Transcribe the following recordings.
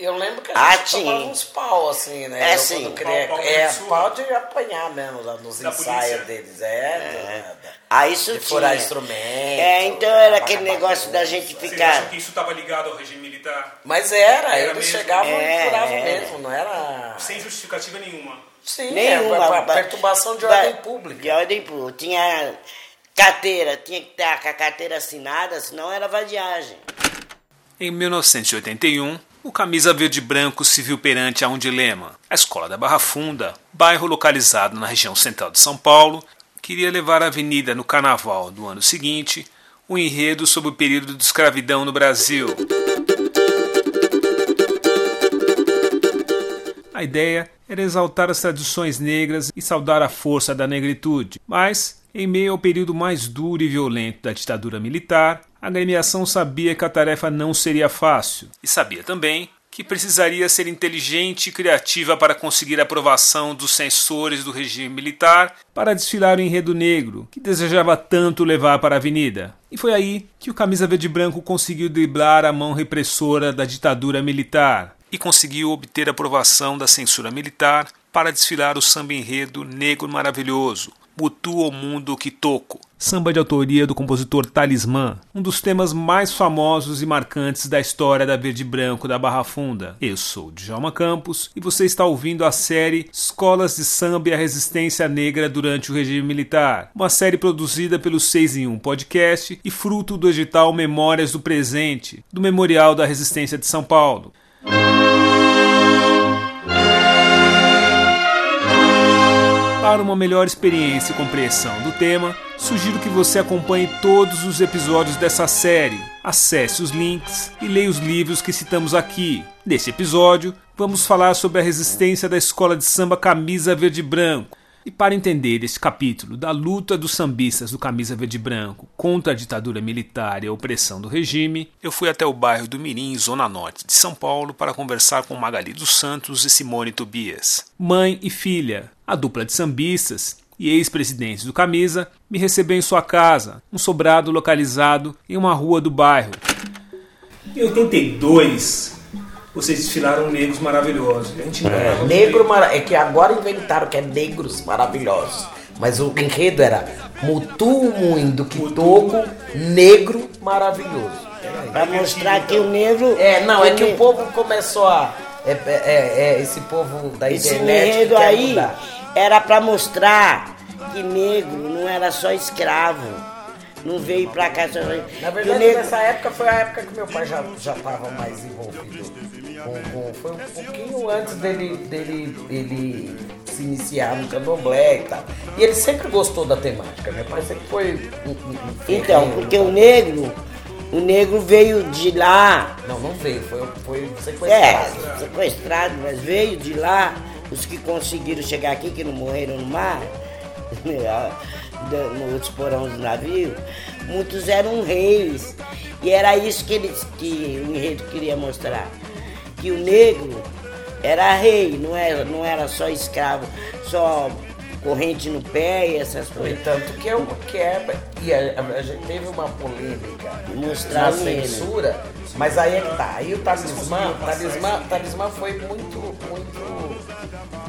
Eu lembro que a Ah, gente tinha. tomava uns pau, assim, né? É, Eu, sim. Pau, pau é, pau de apanhar mesmo lá nos ensaios deles. É, da- Ah, isso de tinha. furar instrumento. É, então era aquele negócio da gente ficar. acham que isso estava ligado ao regime militar? Mas era, Era eles chegavam É, e furavam é. mesmo, não era. Sem justificativa nenhuma. Sim, Nenhuma. é, ba- perturbação de ordem pública. De ordem pública. Tinha carteira, tinha que estar com a carteira assinada, senão era vadiagem. Em 1981, o Camisa Verde Branco se viu perante a um dilema. A escola da Barra Funda, bairro localizado na região central de São Paulo, queria levar à avenida no carnaval do ano seguinte o enredo sobre o período de escravidão no Brasil. A ideia era exaltar as tradições negras e saudar a força da negritude, mas, em meio ao período mais duro e violento da ditadura militar, a agremiação sabia que a tarefa não seria fácil. E sabia também que precisaria ser inteligente e criativa para conseguir a aprovação dos censores do regime militar para desfilar o enredo negro que desejava tanto levar para a avenida. E foi aí que o Camisa Verde Branco conseguiu driblar a mão repressora da ditadura militar e conseguiu obter a aprovação da censura militar para desfilar o samba enredo Negro Maravilhoso, Mutu ao Mundo Kitoko, samba de autoria do compositor Talismã, um dos temas mais famosos e marcantes da história da Verde Branco da Barra Funda. Eu sou Djalma Campos e você está ouvindo a série Escolas de Samba e a Resistência Negra durante o regime militar, uma série produzida pelo 6 em 1 Podcast e fruto do edital Memórias do Presente, do Memorial da Resistência de São Paulo. Para uma melhor experiência e compreensão do tema, sugiro que você acompanhe todos os episódios dessa série. Acesse os links e leia os livros que citamos aqui. Nesse episódio, vamos falar sobre a resistência da escola de samba Camisa Verde Branco. E para entender este capítulo da luta dos sambistas do Camisa Verde Branco contra a ditadura militar e a opressão do regime, eu fui até o bairro do Mirim, Zona Norte de São Paulo, para conversar com Magali dos Santos e Simone Tobias. Mãe e filha, a dupla de sambistas e ex-presidentes do Camisa, me recebeu em sua casa, um sobrado localizado em uma rua do bairro. Em 82, vocês desfilaram Negros Maravilhosos. A gente É, negro mara- é que agora inventaram que é negros maravilhosos. Mas o enredo era Mutu Muindo Kitoko, negro maravilhoso. Pra mostrar que o negro. É, não, é que o povo começou a. É, é- é- esse povo da Esse internet. que enredo quer aí mudar. era pra mostrar que negro não era só escravo. Não veio pra cá só. Na verdade, negro- nessa época foi a época que meu pai já já estava mais envolvido. Com, com- foi um pouquinho antes dele, dele, dele se iniciar no candomblé e tal. E ele sempre gostou da temática. Meu pai sempre foi. um- Então, porque o negro, o negro veio de lá, Não, não veio, foi, foi é, sequestrado. sequestrado, mas veio de lá, os que conseguiram chegar aqui, que não morreram no mar, no outros porão do navio, muitos eram reis. E era isso que, eles, que o enredo queria mostrar. Que o negro era rei, não era, não era só escravo, só corrente no pé e essas coisas. entanto, que é, o- que é e a, a gente teve uma polêmica Mostrar na censura, mas aí é que tá. Aí o talismã, talismã, talismã foi muito, muito,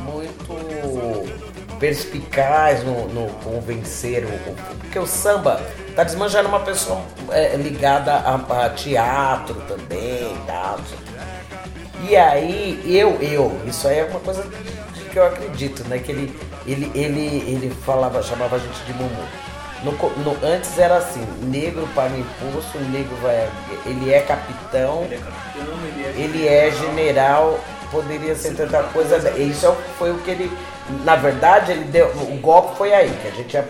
muito perspicaz no, no convencer o, porque o samba, talismã já era uma pessoa é, ligada a, a teatro também, e tal. E aí, eu, eu, isso aí é uma coisa que eu acredito, né? Que ele, ele, ele, ele falava, chamava a gente de Mumu. No, no- antes era assim, negro paga imposto, negro vai. Ele é capitão, ele é general, poderia ser tanta coisa. Isso é o- foi o que ele. Na verdade, ele deu. O golpe foi aí, que a gente ia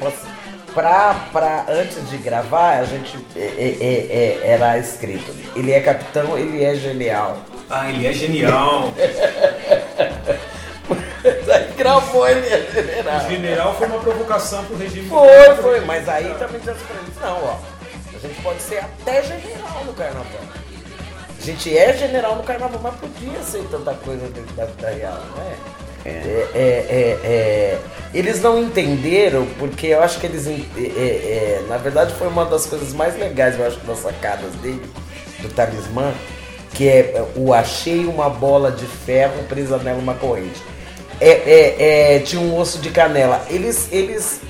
pra, pra antes de gravar, a gente é, é, é, é, era escrito. Ele é capitão, ele é genial. Ah, ele é genial. Aí gravou ele é general. General foi uma provocação pro regime Foi, foi, mas aí também já se não, ó. A gente pode ser até general no carnaval. A gente é general no carnaval, mas podia ser tanta coisa dentro da vida real, não é? É, é, é, é, eles não entenderam, porque eu acho que eles. é, é, é, na verdade, foi uma das coisas mais legais, eu acho, das sacadas dele, do talismã, que é o achei uma bola de ferro presa nela uma corrente. É, é, é, tinha um osso de canela. Eles, eles,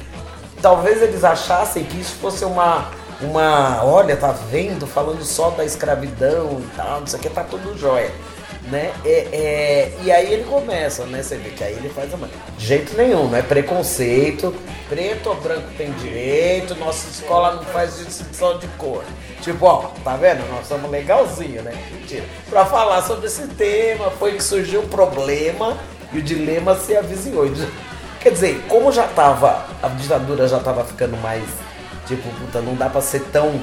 talvez eles achassem que isso fosse uma, uma, olha, tá vendo, falando só da escravidão e tal, não sei o que, tá tudo jóia né? É, é, e aí ele começa, né? Você vê que aí ele faz a mãe. De jeito nenhum, não é preconceito. Preto ou branco tem direito, nossa escola não faz distinção de cor. Tipo, ó, tá vendo? Nós somos legalzinho, né? Mentira. Pra falar sobre esse tema, foi que surgiu o problema e o dilema se avizinhou. Quer dizer, como já tava, a ditadura já tava ficando mais, tipo, puta, não dá pra ser tão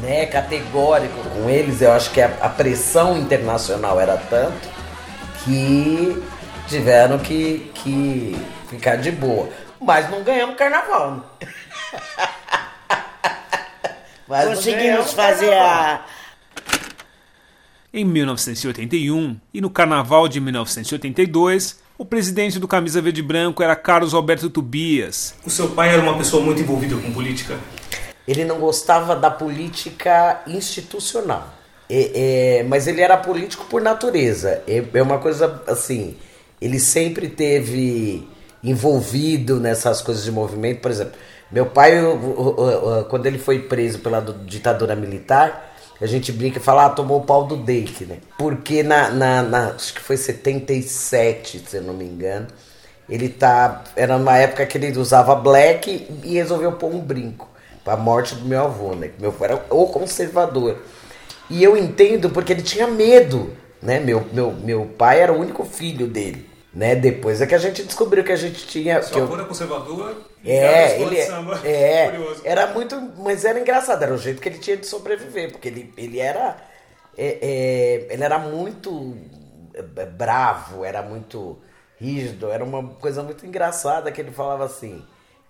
né, categórico com eles. Eu acho que a, a pressão internacional era tanto que tiveram que, que ficar de boa. Mas não ganhamos carnaval. Né? Mas Conseguimos fazer a. Em 1981 e no carnaval de 1982, o presidente do Camisa Verde Branco era Carlos Alberto Tobias. O seu pai era uma pessoa muito envolvida com política? Ele não gostava da política institucional. É, é, mas ele era político por natureza. É, é, uma coisa assim. Ele sempre teve envolvido nessas coisas de movimento. Por exemplo, meu pai, quando ele foi preso pela ditadura militar, a gente brinca e fala, ah, tomou o pau do Dake, né? Porque na, na, na, acho que foi 77, se eu não me engano, ele tá. Era numa época que ele usava black e resolveu pôr um brinco a morte do meu avô, né? Meu avô era o conservador. E eu entendo porque ele tinha medo, né? Meu, meu, meu pai era o único filho dele. Né? Depois é que a gente descobriu que a gente tinha. Que avô eu... era conservador? É, ele é, é era muito, mas era engraçado, era o jeito que ele tinha de sobreviver, porque ele, ele era é, é, ele era muito é, bravo, era muito rígido, era uma coisa muito engraçada que ele falava assim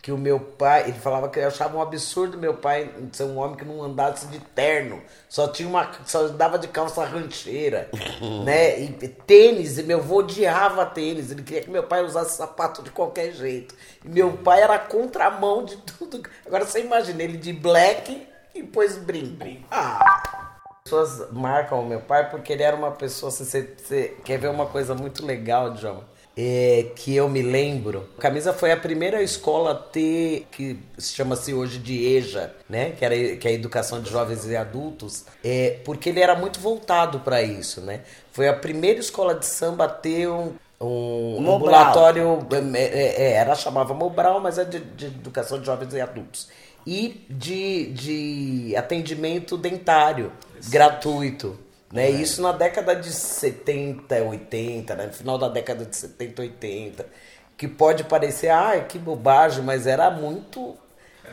que o meu pai, ele falava que achava um absurdo meu pai ser um homem que não andasse de terno, só tinha uma, só andava de calça rancheira, né? E tênis, e meu avô odiava tênis, ele queria que meu pai usasse sapato de qualquer jeito. E meu pai era contramão de tudo. Agora você imagina ele de black e pôs brinco. Ah! As pessoas marcam o meu pai porque ele era uma pessoa, você, você quer ver uma coisa muito legal, João? É, que eu me lembro. Camisa foi a primeira escola a ter, que chama-se hoje de EJA, né? Que, era, que é a Educação de Jovens e Adultos, é, porque ele era muito voltado para isso, né? Foi a primeira escola de samba a ter um, um ambulatório, é, é, é, era chamava Mobral, mas é de, de, Educação de Jovens e Adultos. E de, de atendimento dentário gratuito. Né? É. Isso na década de 70, 80, né? no final da década de 70, 80. Que pode parecer, ah, que bobagem, mas era muito.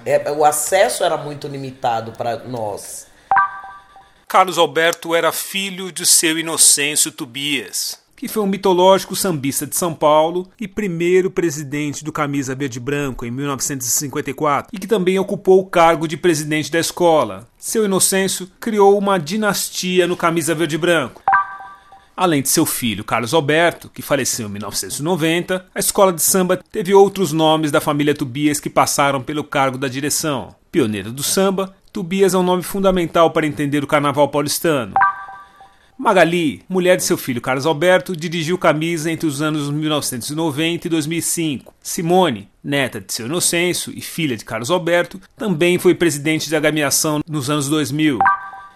É, o acesso era muito limitado para nós. Carlos Alberto era filho de seu Inocêncio Tobias, que foi um mitológico sambista de São Paulo e primeiro presidente do Camisa Verde Branco em 1954, e que também ocupou o cargo de presidente da escola. Seu Inocêncio criou uma dinastia no Camisa Verde Branco. Além de seu filho Carlos Alberto, que faleceu em 1990, a escola de samba teve outros nomes da família Tubias que passaram pelo cargo da direção. Pioneiro do samba, Tubias é um nome fundamental para entender o carnaval paulistano. Magali, mulher de seu filho Carlos Alberto, dirigiu Camisa entre os anos 1990 e 2005. Simone, neta de seu Inocêncio e filha de Carlos Alberto, também foi presidente de agremiação nos anos 2000.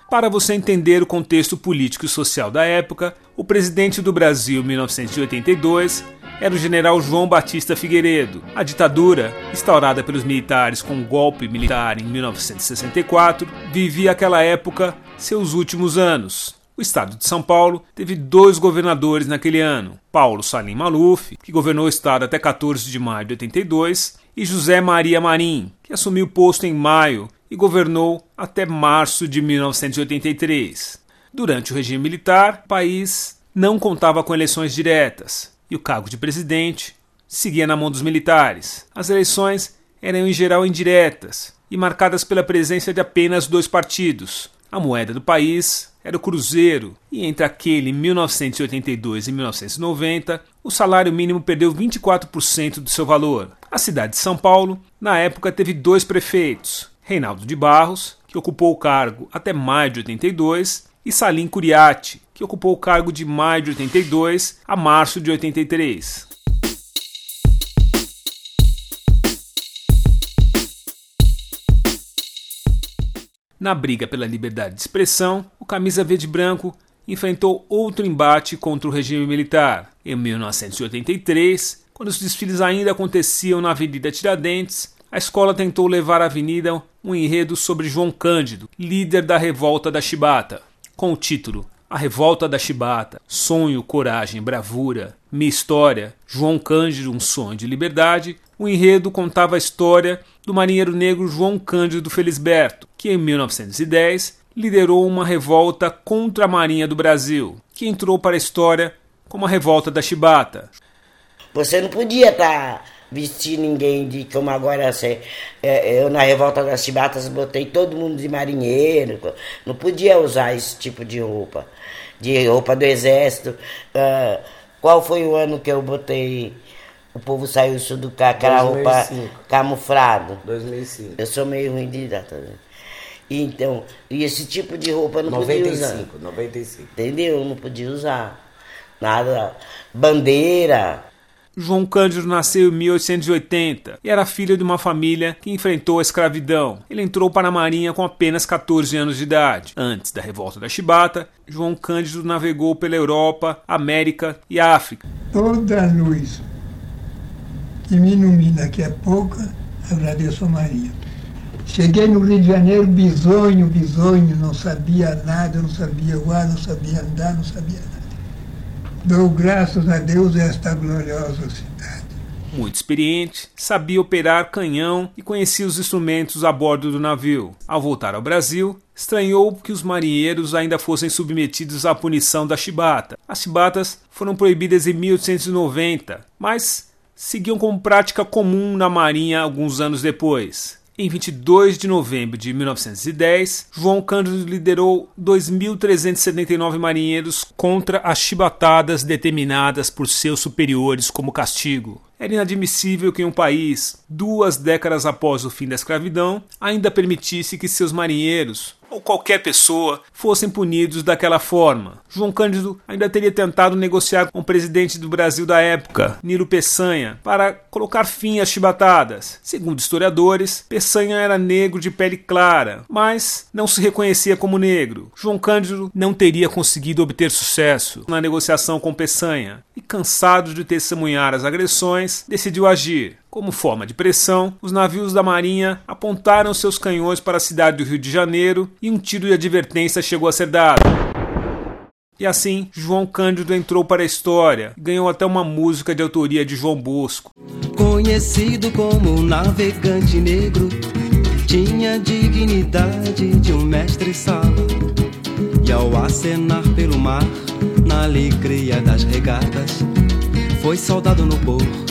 Para você entender o contexto político e social da época, o presidente do Brasil em 1982 era o general João Batista Figueiredo. A ditadura, instaurada pelos militares com um golpe militar em 1964, vivia aquela época seus últimos anos. O estado de São Paulo teve dois governadores naquele ano: Paulo Salim Maluf, que governou o estado até 14 de maio de 82, e José Maria Marim, que assumiu o posto em maio e governou até março de 1983. Durante o regime militar, o país não contava com eleições diretas e o cargo de presidente seguia na mão dos militares. As eleições eram em geral indiretas e marcadas pela presença de apenas dois partidos. A moeda do país era o Cruzeiro, e entre aquele 1982 e 1990, o salário mínimo perdeu 24% do seu valor. A cidade de São Paulo, na época, teve dois prefeitos: Reinaldo de Barros, que ocupou o cargo até maio de 82, e Salim Curiati, que ocupou o cargo de maio de 82 a março de 83. Na briga pela liberdade de expressão, o camisa verde branco enfrentou outro embate contra o regime militar. Em 1983, quando os desfiles ainda aconteciam na Avenida Tiradentes, a escola tentou levar à avenida um enredo sobre João Cândido, líder da revolta da Chibata, com o título A Revolta da Chibata, Sonho, Coragem, Bravura, Minha História, João Cândido, Um Sonho de Liberdade. O enredo contava a história do marinheiro negro João Cândido Felisberto, que em 1910 liderou uma revolta contra a Marinha do Brasil, que entrou para a história como a Revolta da Chibata. Você não podia estar tá vestir ninguém de como agora é, eu na Revolta das Chibatas botei todo mundo de marinheiro, não podia usar esse tipo de roupa, de roupa do exército. Uh, qual foi o ano que eu botei o povo saiu do com aquela 2005. roupa camuflado? 2005. Eu sou meio ruim de data. Né? Então, e esse tipo de roupa não 95, podia usar. 95. Entendeu? Não podia usar. Nada. Bandeira. João Cândido nasceu em 1880 e era filho de uma família que enfrentou a escravidão. Ele entrou para a Marinha com apenas 14 anos de idade. Antes da revolta da Chibata, João Cândido navegou pela Europa, América e África. Toda luz que me ilumina, que é pouca, agradeço a Maria. Cheguei no Rio de Janeiro bisonho, bisonho, não sabia nada, não sabia voar, não sabia andar, não sabia. Dou graças a Deus esta gloriosa cidade. Muito experiente, sabia operar canhão e conhecia os instrumentos a bordo do navio. Ao voltar ao Brasil, estranhou que os marinheiros ainda fossem submetidos à punição da chibata. As chibatas foram proibidas em 1890, mas seguiam como prática comum na Marinha alguns anos depois. Em 22 de novembro de 1910, João Cândido liderou 2.379 marinheiros contra as chibatadas determinadas por seus superiores como castigo. Era inadmissível que um país, duas décadas após o fim da escravidão, ainda permitisse que seus marinheiros, ou qualquer pessoa fossem punidos daquela forma. João Cândido ainda teria tentado negociar com o presidente do Brasil da época, Nilo Peçanha, para colocar fim às chibatadas. Segundo historiadores, Peçanha era negro de pele clara, mas não se reconhecia como negro. João Cândido não teria conseguido obter sucesso na negociação com Peçanha e, cansado de testemunhar as agressões, decidiu agir. Como forma de pressão, os navios da Marinha apontaram seus canhões para a cidade do Rio de Janeiro e um tiro de advertência chegou a ser dado. E assim, João Cândido entrou para a história ganhou até uma música de autoria de João Bosco. Conhecido como navegante negro, tinha dignidade de um mestre-sala. E ao acenar pelo mar, na alegria das regatas, foi soldado no porto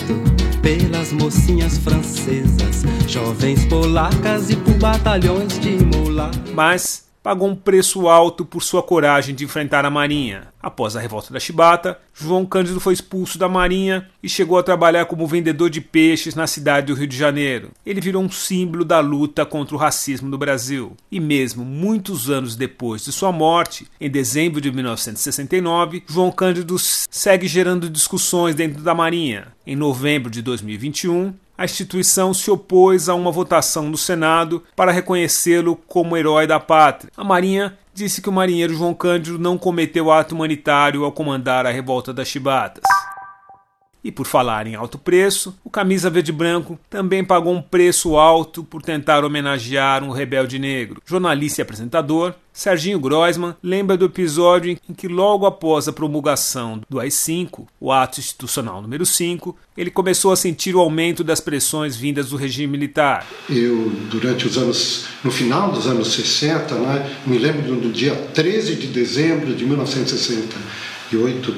pelas mocinhas francesas, jovens polacas e por batalhões de molar. Mas pagou um preço alto por sua coragem de enfrentar a Marinha. Após a revolta da Chibata, João Cândido foi expulso da Marinha e chegou a trabalhar como vendedor de peixes na cidade do Rio de Janeiro. Ele virou um símbolo da luta contra o racismo no Brasil. E mesmo muitos anos depois de sua morte, em dezembro de 1969, João Cândido segue gerando discussões dentro da Marinha. Em novembro de 2021, a instituição se opôs a uma votação no Senado para reconhecê-lo como herói da pátria. A Marinha disse que o marinheiro João Cândido não cometeu ato humanitário ao comandar a revolta das Chibatas. E por falar em alto preço, o Camisa Verde Branco também pagou um preço alto por tentar homenagear um rebelde negro. Jornalista e apresentador, Serginho Groisman lembra do episódio em que, logo após a promulgação do AI-5, o ato institucional número 5, ele começou a sentir o aumento das pressões vindas do regime militar. Eu, durante os anos, no final dos anos 60, né, me lembro do dia 13 de dezembro de 1968,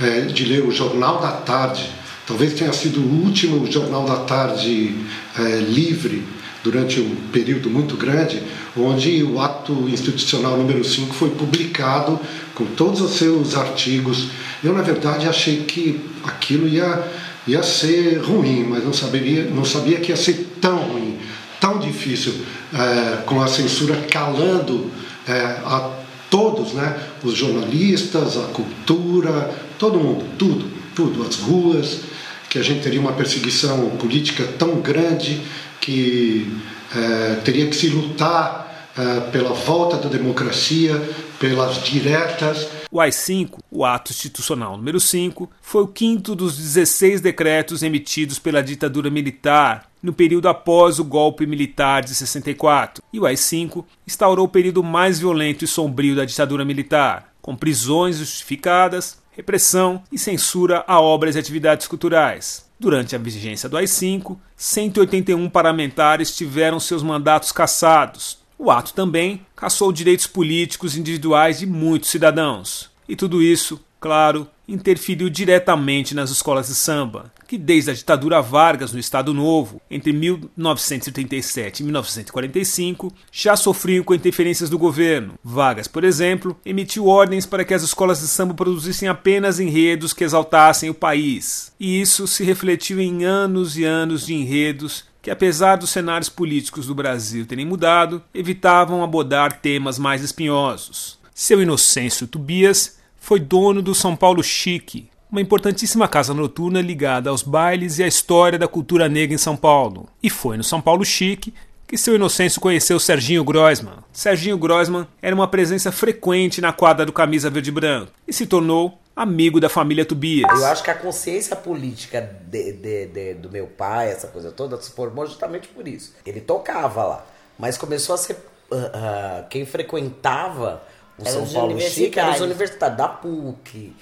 é, de ler o Jornal da Tarde. Talvez tenha sido o último Jornal da Tarde é, livre durante um período muito grande, onde o ato institucional número 5 foi publicado com todos os seus artigos. Eu, na verdade, achei que aquilo ia, ia ser ruim, mas não sabia, não sabia que ia ser tão ruim, tão difícil, é, com a censura calando é, a todos, né? Os jornalistas, a cultura, todo mundo, tudo, tudo, as ruas, que a gente teria uma perseguição política tão grande que é, teria que se lutar é, pela volta da democracia, pelas diretas. O AI-5, o Ato Institucional número 5, foi o quinto dos 16 decretos emitidos pela ditadura militar no período após o golpe militar de 64. E o AI-5 instaurou o período mais violento e sombrio da ditadura militar, com prisões justificadas, repressão e censura a obras e atividades culturais. Durante a vigência do AI-5, 181 parlamentares tiveram seus mandatos cassados. O ato também cassou direitos políticos individuais de muitos cidadãos. E tudo isso, claro, interferiu diretamente nas escolas de samba, que desde a ditadura Vargas no Estado Novo, entre 1937 e 1945, já sofriam com interferências do governo. Vargas, por exemplo, emitiu ordens para que as escolas de samba produzissem apenas enredos que exaltassem o país. E isso se refletiu em anos e anos de enredos que, apesar dos cenários políticos do Brasil terem mudado, evitavam abordar temas mais espinhosos. Seu Inocêncio Tobias foi dono do São Paulo Chique, uma importantíssima casa noturna ligada aos bailes e à história da cultura negra em São Paulo. E foi no São Paulo Chique que seu Inocêncio conheceu Serginho Groisman. Serginho Groisman era uma presença frequente na quadra do Camisa Verde Branco e se tornou amigo da família Tobias. Eu acho que a consciência política de, de, de, do meu pai, essa coisa toda, se formou justamente por isso. Ele tocava lá, mas começou a ser. Uh, uh, quem frequentava o São os Paulo Chique eram os universitários. da PUC.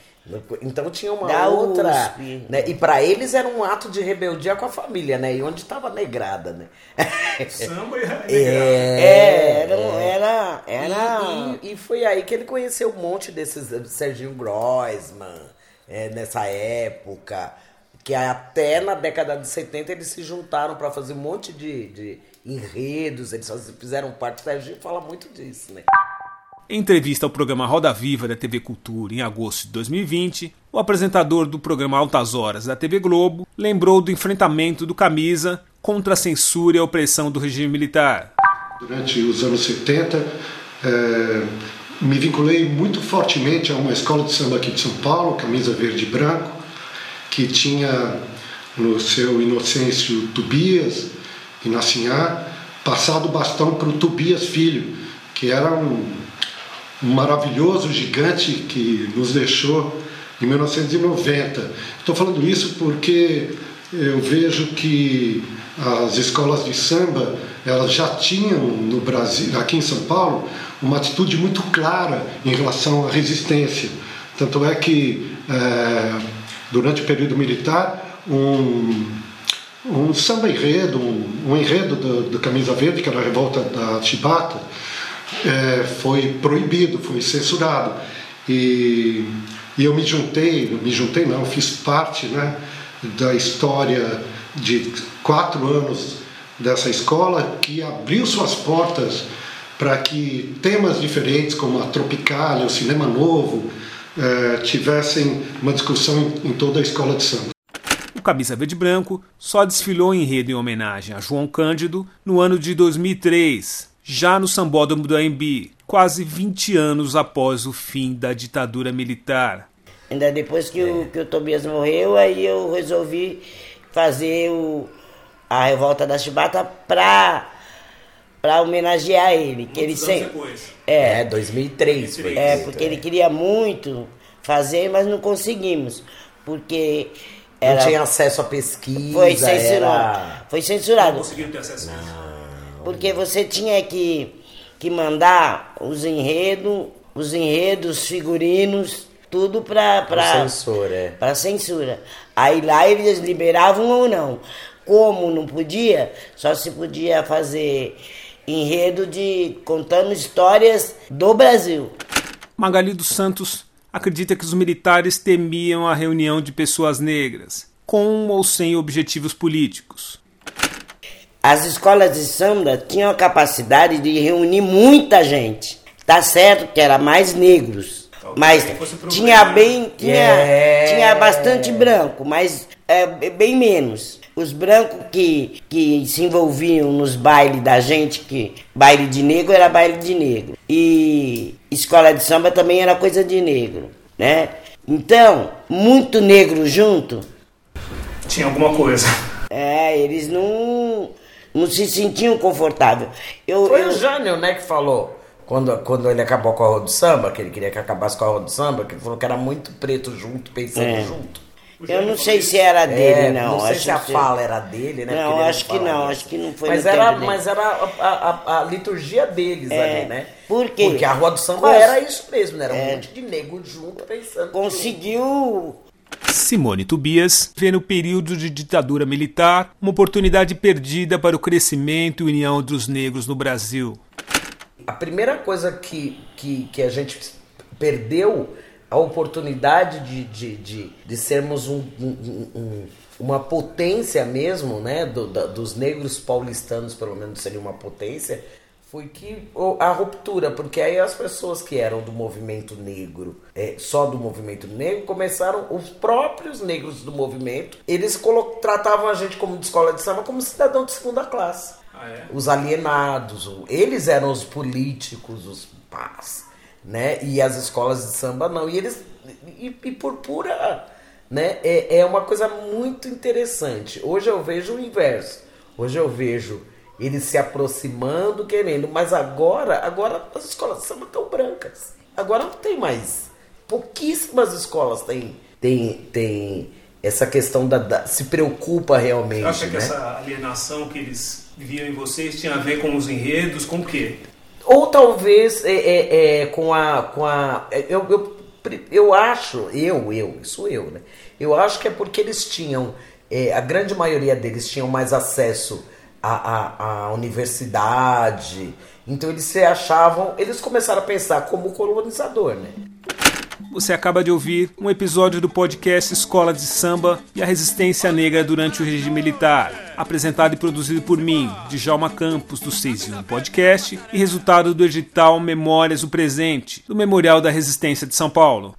Então tinha uma Da outra. USP. Né? E para eles era um ato de rebeldia com a família, né? E onde estava negrada, né? Samba e reggae. É, era, era, era E, e- e foi aí que ele conheceu um monte desses eh, Serginho Groisman, eh, nessa época, que até na década de 70 eles se juntaram para fazer um monte de, de enredos, eles fizeram parte, o Serginho fala muito disso, né? Em entrevista ao programa Roda Viva da TV Cultura em agosto de 2020, o apresentador do programa Altas Horas da TV Globo lembrou do enfrentamento do Camisa contra a censura e a opressão do regime militar. Durante os anos 70, eh, me vinculei muito fortemente a uma escola de samba aqui de São Paulo, Camisa Verde e Branco, que tinha no seu Inocêncio Tobias e Nassinhá passado o bastão para o Tobias Filho, que era um maravilhoso gigante que nos deixou em 1990. Estou falando isso porque eu vejo que as escolas de samba elas já tinham no Brasil, aqui em São Paulo, uma atitude muito clara em relação à resistência. Tanto é que eh, durante o período militar um, um samba enredo, um, um enredo do, do Camisa Verde, que era a revolta da Chibata, é, foi proibido, foi censurado. E, e eu me juntei, me juntei não, fiz parte né, da história de quatro anos dessa escola que abriu suas portas para que temas diferentes como a Tropicália, o cinema novo, eh, tivessem uma discussão em, em toda a escola de samba. O Camisa Verde Branco só desfilou em enredo em homenagem a João Cândido no ano de 2003, já no Sambódromo do AMB, quase 20 anos após o fim da ditadura militar. Ainda depois que, o, que o Tobias morreu, aí eu resolvi fazer o, a revolta da Chibata pra, pra homenagear ele. Que ele Muitos sempre, depois. É, 2003 foi é, feito, porque ele queria muito fazer, mas não conseguimos. Porque Não era, tinha acesso à pesquisa, foi censurado. era... Foi Não censurado. conseguiram ter acesso a isso. Porque você tinha que, que mandar os enredos, os enredos, figurinos, tudo pra, Pro pra, censor, é. pra censura. Aí lá eles liberavam ou não. Como não podia, só se podia fazer enredo de contando histórias do Brasil. Magali dos Santos acredita que os militares temiam a reunião de pessoas negras, com ou sem objetivos políticos. As escolas de samba tinham a capacidade de reunir muita gente. Tá certo que era mais negros, mas tinha bem, tinha, É. tinha bastante branco, mas é, bem menos. Os brancos que, que se envolviam nos bailes da gente, que baile de negro era baile de negro. E escola de samba também era coisa de negro, né? Então, muito negro junto. Tinha alguma coisa. É, eles não, não se sentiam confortáveis. Eu, Foi eu, o Jânio, né, que falou. Quando, quando ele acabou com a roda de samba, que ele queria que acabasse com a roda de samba, que ele falou que era muito preto junto, pensando É. junto. eu não sei se era dele, É, não. sei acho se a que- fala era dele, né? Não, acho que não, acho que não foi mas era. Mas era a, a- a liturgia deles É, ali, né? por quê? Porque a roda de samba Cons- era isso mesmo, né? Era um É. monte de nego junto pensando. Conseguiu Simone Tobias vê no período de ditadura militar uma oportunidade perdida para o crescimento e união dos negros no Brasil. A primeira coisa que, que, que a gente perdeu a oportunidade de, de, de, de sermos um, um- um- uma potência mesmo, né? do- da- dos negros paulistanos, pelo menos seria uma potência, foi que a ruptura, porque aí as pessoas que eram do movimento negro, é, só do movimento negro, começaram, os próprios negros do movimento, eles colo- tratavam a gente como de escola de samba como cidadão de segunda classe Ah, é? os alienados, eles eram os políticos, os pás, né? E as escolas de samba não. E eles e, e por pura, né? É, é uma coisa muito interessante. Hoje eu vejo o inverso. Hoje eu vejo eles se aproximando, querendo, mas agora, agora as escolas samba estão brancas. Agora não tem mais. Pouquíssimas escolas têm tem, tem essa questão da, da- se preocupa realmente, Você acha que né? essa alienação que eles viam em vocês tinha a ver com os enredos, com o quê? Ou talvez é, é, é, com a. Com a é, eu, eu, eu acho, eu, eu, isso eu, né? Eu acho que é porque eles tinham, é, a grande maioria deles tinham mais acesso à, à, à universidade. Então eles se achavam. Eles começaram a pensar como colonizador, né? Você acaba de ouvir um episódio do podcast Escola de Samba e a Resistência Negra durante o regime militar, apresentado e produzido por mim, Djalma Campos, do 6 e 1 Podcast, e resultado do edital Memórias do Presente, do Memorial da Resistência de São Paulo.